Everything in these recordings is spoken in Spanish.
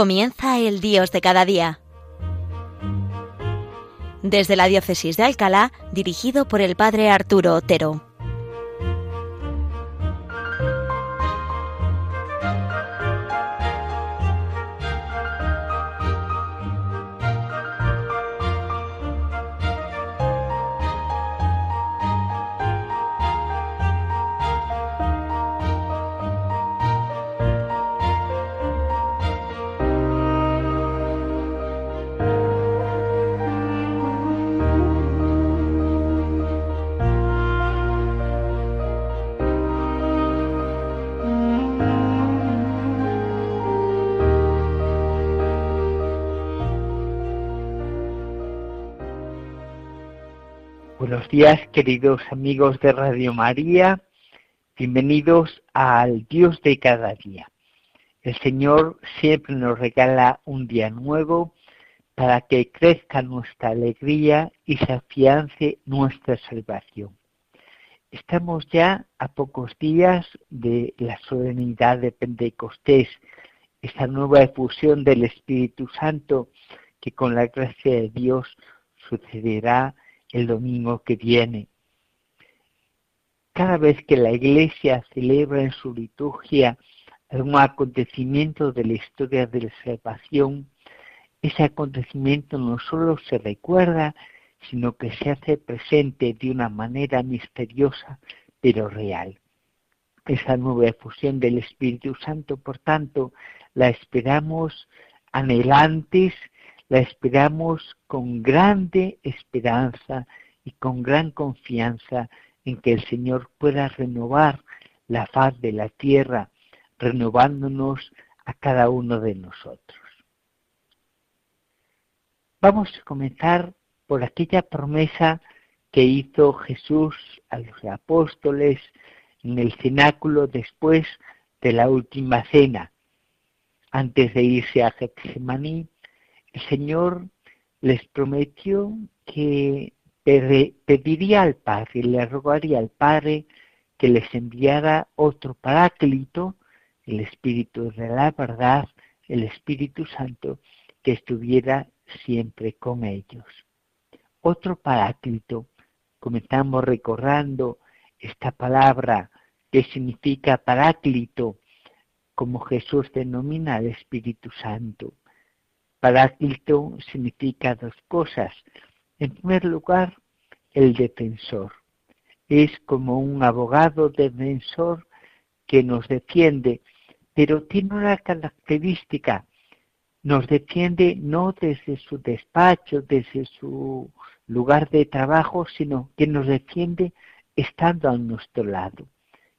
Comienza el Dios de cada día. Desde la Diócesis de Alcalá, dirigido por el Padre Arturo Otero. Buenos días, queridos amigos de Radio María. Bienvenidos al Dios de cada día. El Señor siempre nos regala un día nuevo para que crezca nuestra alegría y se afiance nuestra salvación. Estamos ya a pocos días de la solemnidad de Pentecostés, esa nueva efusión del Espíritu Santo que con la gracia de Dios sucederá el domingo que viene. Cada vez que la Iglesia celebra en su liturgia algún acontecimiento de la historia de la salvación, ese acontecimiento no solo se recuerda, sino que se hace presente de una manera misteriosa, pero real. Esa nueva efusión del Espíritu Santo, por tanto, la esperamos anhelantes la esperamos con grande esperanza y con gran confianza en que el Señor pueda renovar la faz de la tierra, renovándonos a cada uno de nosotros. Vamos a comenzar por aquella promesa que hizo Jesús a los apóstoles en el cenáculo después de la última cena. Antes de irse a Getsemaní, el Señor les prometió que pediría al Padre, le rogaría al Padre que les enviara otro paráclito, el Espíritu de la verdad, el Espíritu Santo, que estuviera siempre con ellos. Otro paráclito, comenzamos recordando esta palabra que significa paráclito, como Jesús denomina al Espíritu Santo. Paráclito significa dos cosas. En primer lugar, el defensor. Es como un abogado defensor que nos defiende, pero tiene una característica. Nos defiende no desde su despacho, desde su lugar de trabajo, sino que nos defiende estando a nuestro lado.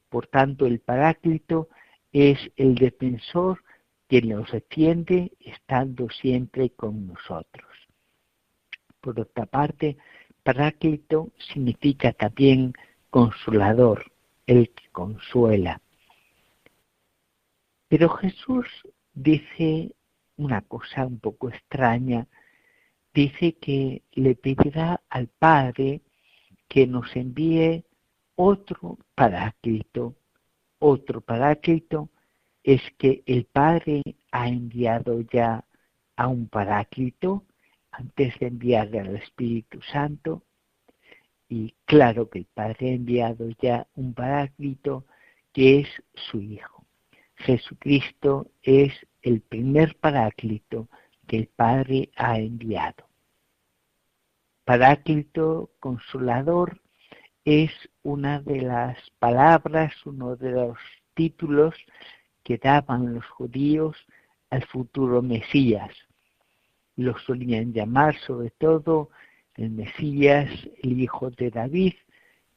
Por tanto, el Paráclito es el defensor que nos defiende estando siempre con nosotros. Por otra parte, Paráclito significa también consolador, el que consuela. Pero Jesús dice una cosa un poco extraña, dice que le pedirá al Padre que nos envíe otro Paráclito, otro Paráclito es que el Padre ha enviado ya a un paráclito antes de enviarle al Espíritu Santo. Y claro que el Padre ha enviado ya un paráclito que es su Hijo. Jesucristo es el primer paráclito que el Padre ha enviado. Paráclito consolador es una de las palabras, uno de los títulos que daban los judíos al futuro Mesías. Lo solían llamar sobre todo el Mesías, el hijo de David,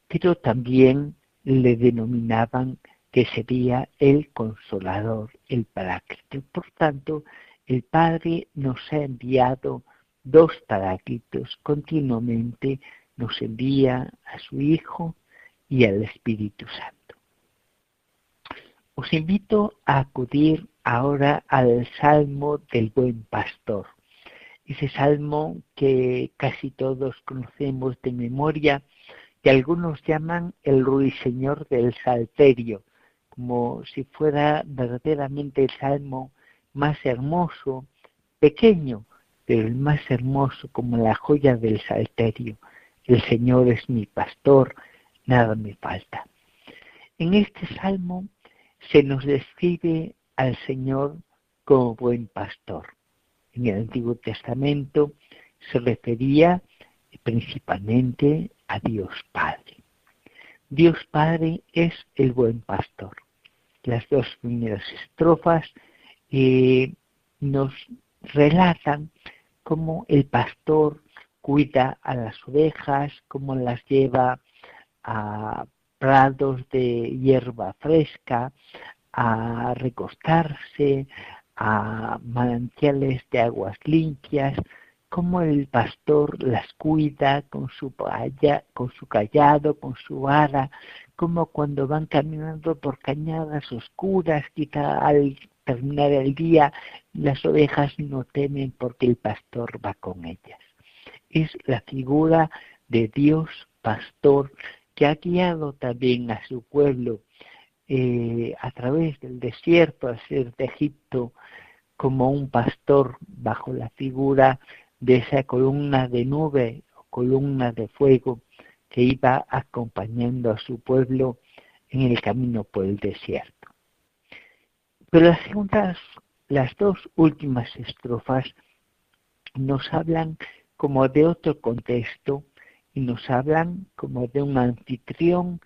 pero también le denominaban que sería el consolador, el paráclito. Por tanto, el Padre nos ha enviado dos paráclitos continuamente, nos envía a su Hijo y al Espíritu Santo. Os invito a acudir ahora al Salmo del Buen Pastor, ese salmo que casi todos conocemos de memoria, que algunos llaman el ruiseñor del salterio, como si fuera verdaderamente el salmo más hermoso, pequeño, pero el más hermoso como la joya del salterio. El Señor es mi pastor, nada me falta. En este salmo se nos describe al Señor como buen pastor. En el Antiguo Testamento se refería principalmente a Dios Padre. Dios Padre es el buen pastor. Las dos primeras estrofas eh, nos relatan cómo el pastor cuida a las ovejas, cómo las lleva a prados de hierba fresca, a recostarse, a manantiales de aguas limpias, cómo el pastor las cuida con su, con su callado, con su vara, como cuando van caminando por cañadas oscuras, quizá al terminar el día, las ovejas no temen porque el pastor va con ellas. Es la figura de Dios pastor que ha guiado también a su pueblo eh, a través del desierto, a ser de Egipto, como un pastor bajo la figura de esa columna de nube o columna de fuego que iba acompañando a su pueblo en el camino por el desierto. Pero las segundas, las dos últimas estrofas nos hablan como de otro contexto y nos hablan como de un anfitrión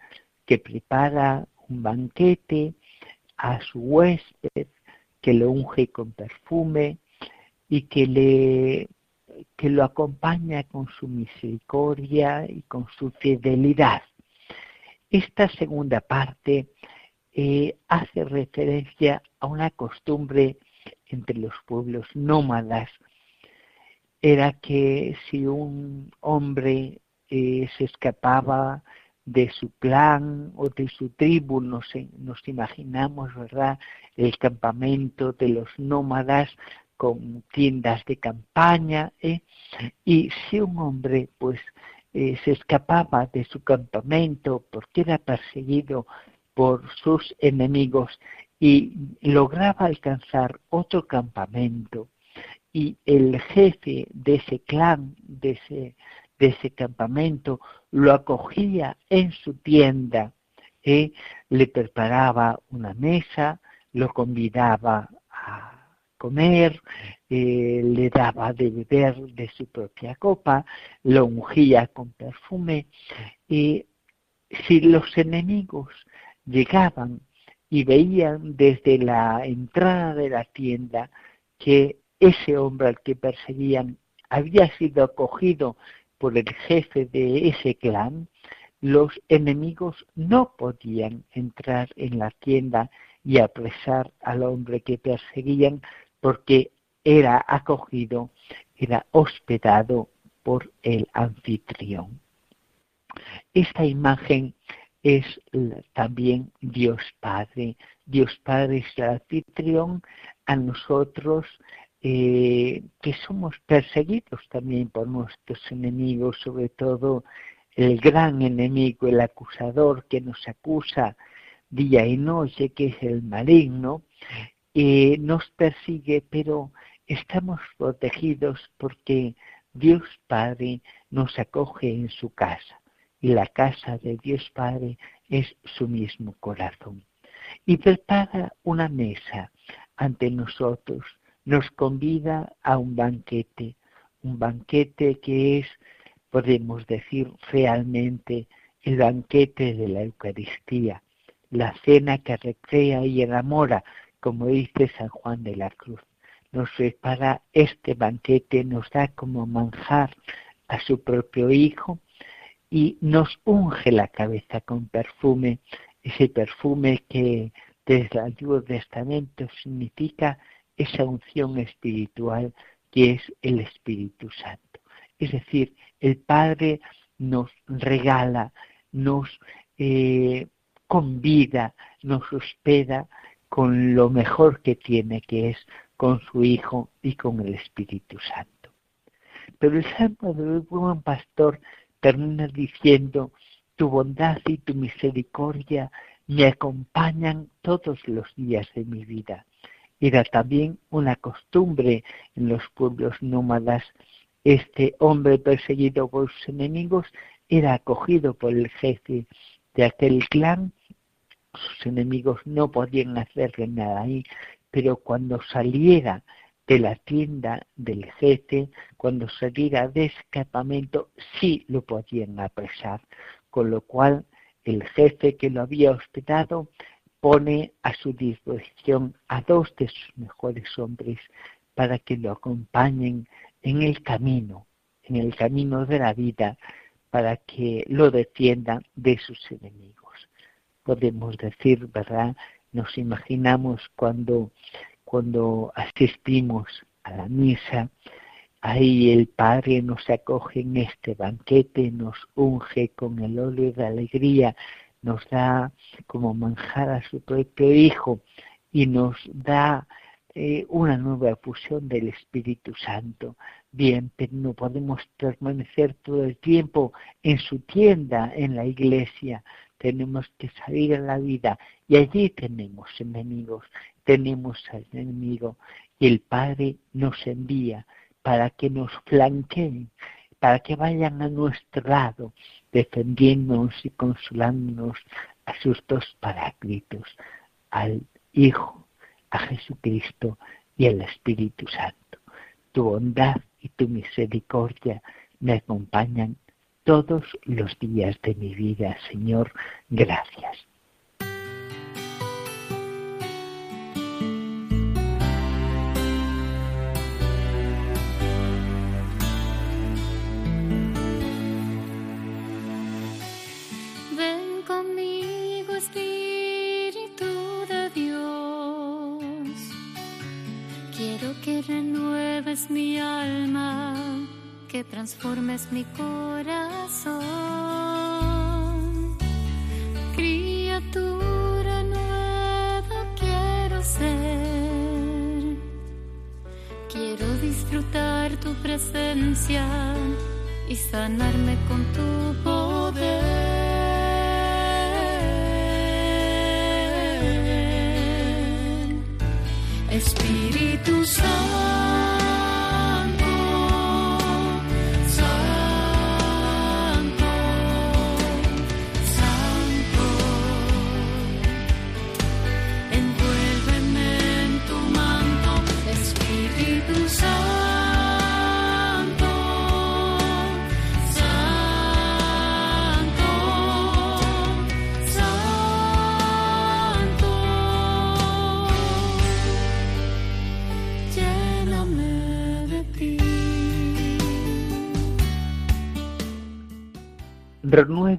que prepara un banquete a su huésped, que lo unge con perfume y que le que lo acompaña con su misericordia y con su fidelidad. Esta segunda parte eh, hace referencia a una costumbre entre los pueblos nómadas. Era que si un hombre se escapaba de su clan o de su tribu, nos, nos imaginamos, ¿verdad?, el campamento de los nómadas con tiendas de campaña, ¿eh? y si un hombre pues eh, se escapaba de su campamento porque era perseguido por sus enemigos y lograba alcanzar otro campamento y el jefe de ese clan, de ese, de ese campamento, lo acogía en su tienda, ¿eh? le preparaba una mesa, lo convidaba a comer, eh, le daba de beber de su propia copa, lo ungía con perfume. Y si los enemigos llegaban y veían desde la entrada de la tienda que ese hombre al que perseguían había sido acogido por el jefe de ese clan, los enemigos no podían entrar en la tienda y apresar al hombre que perseguían porque era acogido, era hospedado por el anfitrión. Esta imagen es también Dios Padre. Dios Padre es el anfitrión a nosotros eh, que somos perseguidos también por nuestros enemigos, sobre todo el gran enemigo, el acusador que nos acusa día y noche, que es el maligno, eh, nos persigue, pero estamos protegidos porque Dios Padre nos acoge en su casa y la casa de Dios Padre es su mismo corazón. Y prepara una mesa ante nosotros, nos convida a un banquete, un banquete que es, podemos decir realmente, el banquete de la Eucaristía, la cena que recrea y enamora, como dice San Juan de la Cruz. Nos prepara este banquete, nos da como manjar a su propio Hijo y nos unge la cabeza con perfume, ese perfume que desde el Antiguo Testamento significa esa unción espiritual que es el Espíritu Santo. Es decir, el Padre nos regala, nos eh, convida, nos hospeda con lo mejor que tiene, que es con su Hijo y con el Espíritu Santo. Pero el Salmo del buen pastor termina diciendo, tu bondad y tu misericordia me acompañan todos los días de mi vida. Era también una costumbre en los pueblos nómadas. Este hombre perseguido por sus enemigos era acogido por el jefe de aquel clan. Sus enemigos no podían hacerle nada ahí, pero cuando saliera de la tienda del jefe, cuando saliera de escapamento, sí lo podían apresar, con lo cual el jefe que lo había hospedado pone a su disposición a dos de sus mejores hombres para que lo acompañen en el camino, en el camino de la vida, para que lo defiendan de sus enemigos. Podemos decir, ¿verdad? Nos imaginamos cuando, cuando asistimos a la misa, ahí el Padre nos acoge en este banquete, nos unge con el óleo de alegría, nos da como manjar a su propio Hijo y nos da eh, una nueva fusión del Espíritu Santo. Bien, pero no podemos permanecer todo el tiempo en su tienda, en la iglesia. Tenemos que salir a la vida y allí tenemos enemigos, tenemos al enemigo y el Padre nos envía para que nos flanqueen, para que vayan a nuestro lado, defendiéndonos y consolándonos a sus dos paráclitos, al Hijo, a Jesucristo y al Espíritu Santo. Tu bondad y tu misericordia me acompañan todos los días de mi vida, Señor. Gracias. Mi alma, que transformes mi corazón. Criatura nueva quiero ser. Quiero disfrutar tu presencia y sanarme con tu poder. Espíritu Santo.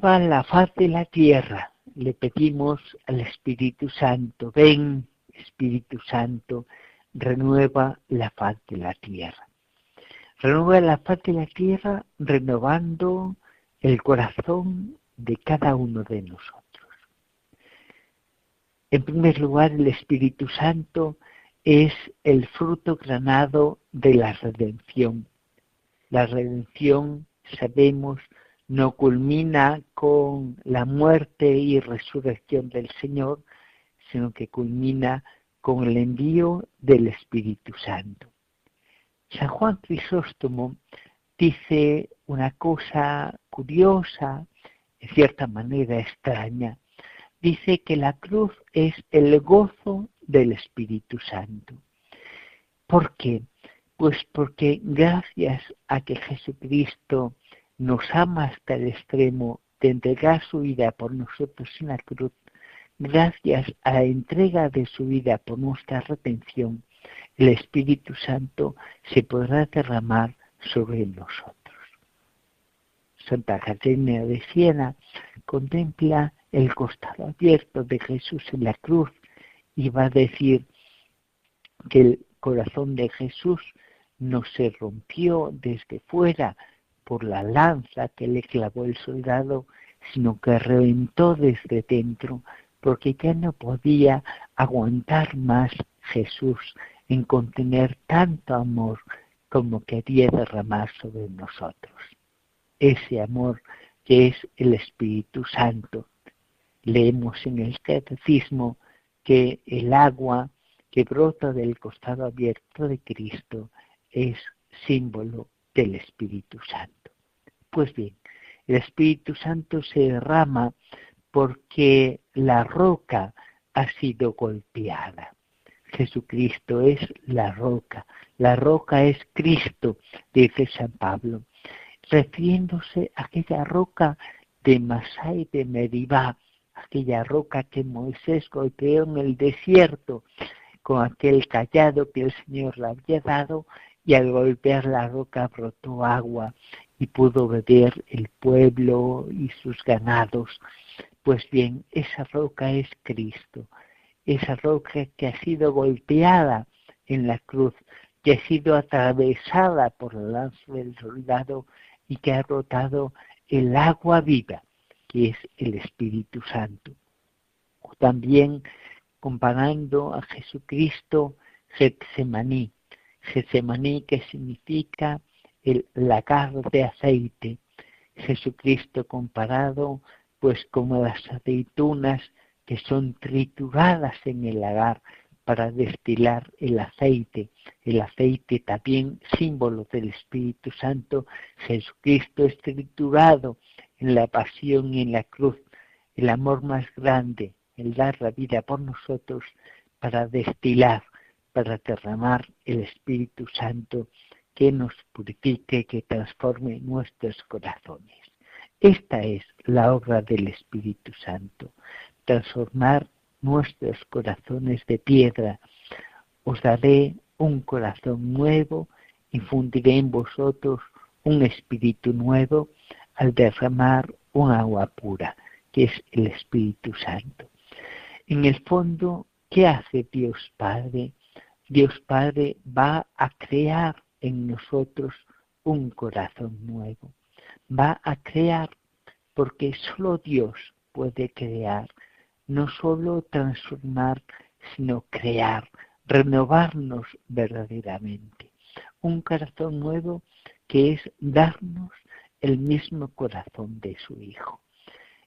La faz de la tierra. Le pedimos al Espíritu Santo, ven Espíritu Santo, renueva la faz de la tierra. Renueva la faz de la tierra renovando el corazón de cada uno de nosotros. En primer lugar, el Espíritu Santo es el fruto granado de la redención. La redención, sabemos, no culmina con la muerte y resurrección del Señor, sino que culmina con el envío del Espíritu Santo. San Juan Crisóstomo dice una cosa curiosa, en cierta manera extraña. Dice que la cruz es el gozo del Espíritu Santo. ¿Por qué? Pues porque gracias a que Jesucristo nos ama hasta el extremo de entregar su vida por nosotros en la cruz, gracias a la entrega de su vida por nuestra retención, el Espíritu Santo se podrá derramar sobre nosotros. Santa Caterina de Siena contempla el costado abierto de Jesús en la cruz y va a decir que el corazón de Jesús no se rompió desde fuera, por la lanza que le clavó el soldado, sino que reventó desde dentro, porque ya no podía aguantar más Jesús en contener tanto amor como quería derramar sobre nosotros. Ese amor que es el Espíritu Santo. Leemos en el catecismo que el agua que brota del costado abierto de Cristo es símbolo del Espíritu Santo. Pues bien, el Espíritu Santo se derrama porque la roca ha sido golpeada. Jesucristo es la roca, la roca es Cristo, dice San Pablo, refiriéndose a aquella roca de Masai de Meribá, aquella roca que Moisés golpeó en el desierto con aquel callado que el Señor le había dado y al golpear la roca brotó agua y pudo beber el pueblo y sus ganados. Pues bien, esa roca es Cristo, esa roca que ha sido golpeada en la cruz, que ha sido atravesada por la lanza del soldado y que ha rotado el agua viva, que es el Espíritu Santo. también comparando a Jesucristo Getsemaní, Getsemaní que significa el lagar de aceite, Jesucristo comparado pues como las aceitunas que son trituradas en el lagar para destilar el aceite. El aceite también símbolo del Espíritu Santo. Jesucristo es triturado en la pasión y en la cruz. El amor más grande, el dar la vida por nosotros para destilar, para derramar el Espíritu Santo que nos purifique, que transforme nuestros corazones. Esta es la obra del Espíritu Santo, transformar nuestros corazones de piedra. Os daré un corazón nuevo, infundiré en vosotros un espíritu nuevo al derramar un agua pura, que es el Espíritu Santo. En el fondo, ¿qué hace Dios Padre? Dios Padre va a crear en nosotros un corazón nuevo. Va a crear porque solo Dios puede crear, no solo transformar, sino crear, renovarnos verdaderamente. Un corazón nuevo que es darnos el mismo corazón de su Hijo.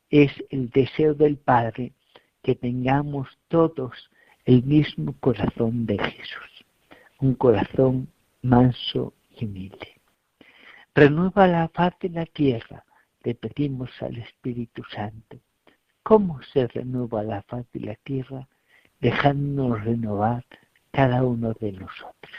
Es el deseo del Padre que tengamos todos el mismo corazón de Jesús, un corazón manso y humilde. Renueva la faz de la tierra, le pedimos al Espíritu Santo. ¿Cómo se renueva la faz de la tierra? Dejándonos renovar cada uno de nosotros.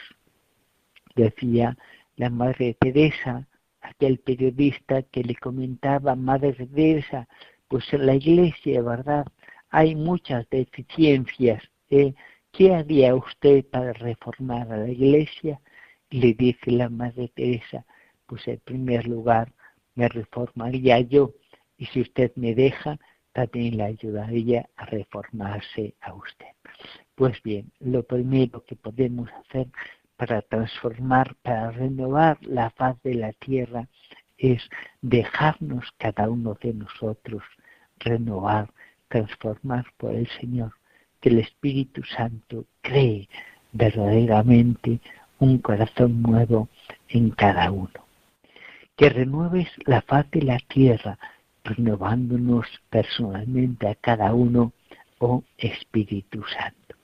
Decía la Madre Teresa, aquel periodista que le comentaba, Madre Teresa, pues en la iglesia, ¿verdad? Hay muchas deficiencias. ¿Qué haría usted para reformar a la iglesia? Le dice la Madre Teresa, pues en primer lugar me reformaría yo y si usted me deja, también le ayudaría a reformarse a usted. Pues bien, lo primero que podemos hacer para transformar, para renovar la faz de la tierra, es dejarnos cada uno de nosotros renovar, transformar por el Señor, que el Espíritu Santo cree verdaderamente un corazón nuevo en cada uno. Que renueves la faz de la tierra, renovándonos personalmente a cada uno, oh Espíritu Santo.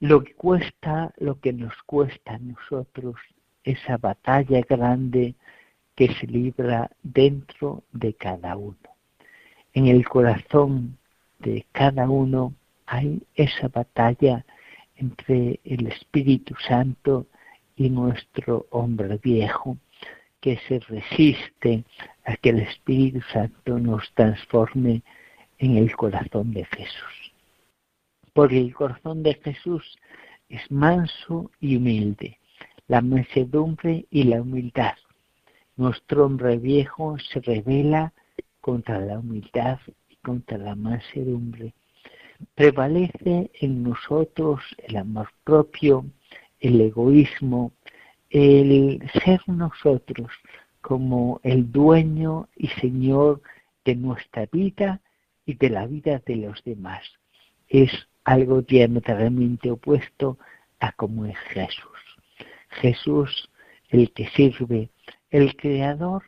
Lo que cuesta, lo que nos cuesta a nosotros, esa batalla grande que se libra dentro de cada uno. En el corazón de cada uno hay esa batalla entre el Espíritu Santo y nuestro hombre viejo que se resiste a que el Espíritu Santo nos transforme en el corazón de Jesús porque el corazón de Jesús es manso y humilde, la mansedumbre y la humildad. Nuestro hombre viejo se revela contra la humildad y contra la mansedumbre. Prevalece en nosotros el amor propio, el egoísmo, el ser nosotros como el dueño y señor de nuestra vida y de la vida de los demás. Es algo diametralmente opuesto a como es Jesús. Jesús, el que sirve, el creador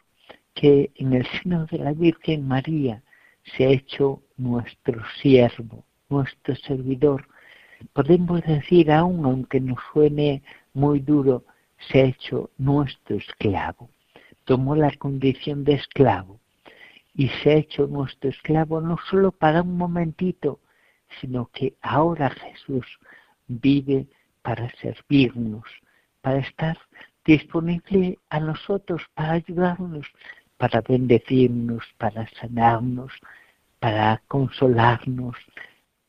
que en el seno de la Virgen María se ha hecho nuestro siervo, nuestro servidor, Podemos decir aún, aunque nos suene muy duro, se ha hecho nuestro esclavo. Tomó la condición de esclavo y se ha hecho nuestro esclavo no solo para un momentito, sino que ahora Jesús vive para servirnos, para estar disponible a nosotros, para ayudarnos, para bendecirnos, para sanarnos, para consolarnos,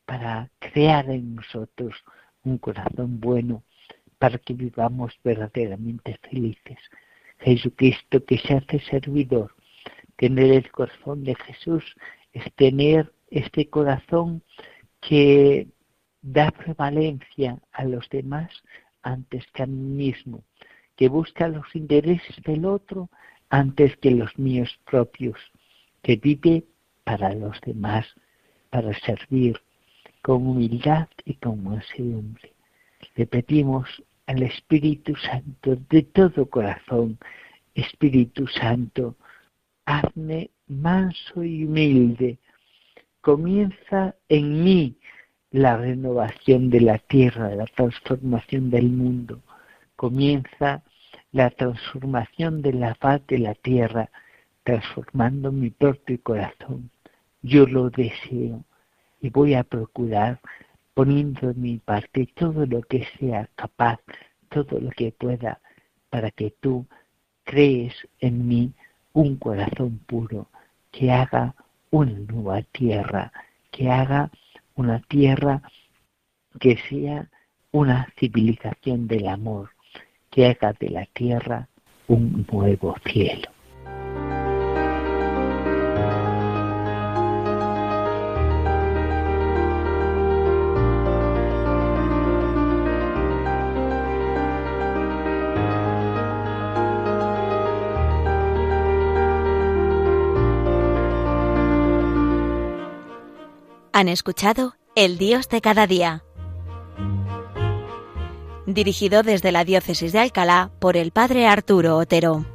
para crear en nosotros un corazón bueno, para que vivamos verdaderamente felices. Jesucristo que se hace servidor, tener el corazón de Jesús es tener este corazón que da prevalencia a los demás antes que a mí mismo, que busca los intereses del otro antes que los míos propios, que vive para los demás, para servir con humildad y con mansedumbre. Le pedimos al Espíritu Santo de todo corazón, Espíritu Santo, hazme manso y humilde, comienza en mí la renovación de la tierra, la transformación del mundo, comienza la transformación de la paz de la tierra, transformando mi propio corazón. Yo lo deseo y voy a procurar poniendo en mi parte todo lo que sea capaz, todo lo que pueda, para que tú crees en mí un corazón puro que haga una nueva tierra, que haga una tierra que sea una civilización del amor, que haga de la tierra un nuevo cielo. Han escuchado El Dios de cada día, dirigido desde la Diócesis de Alcalá por el Padre Arturo Otero.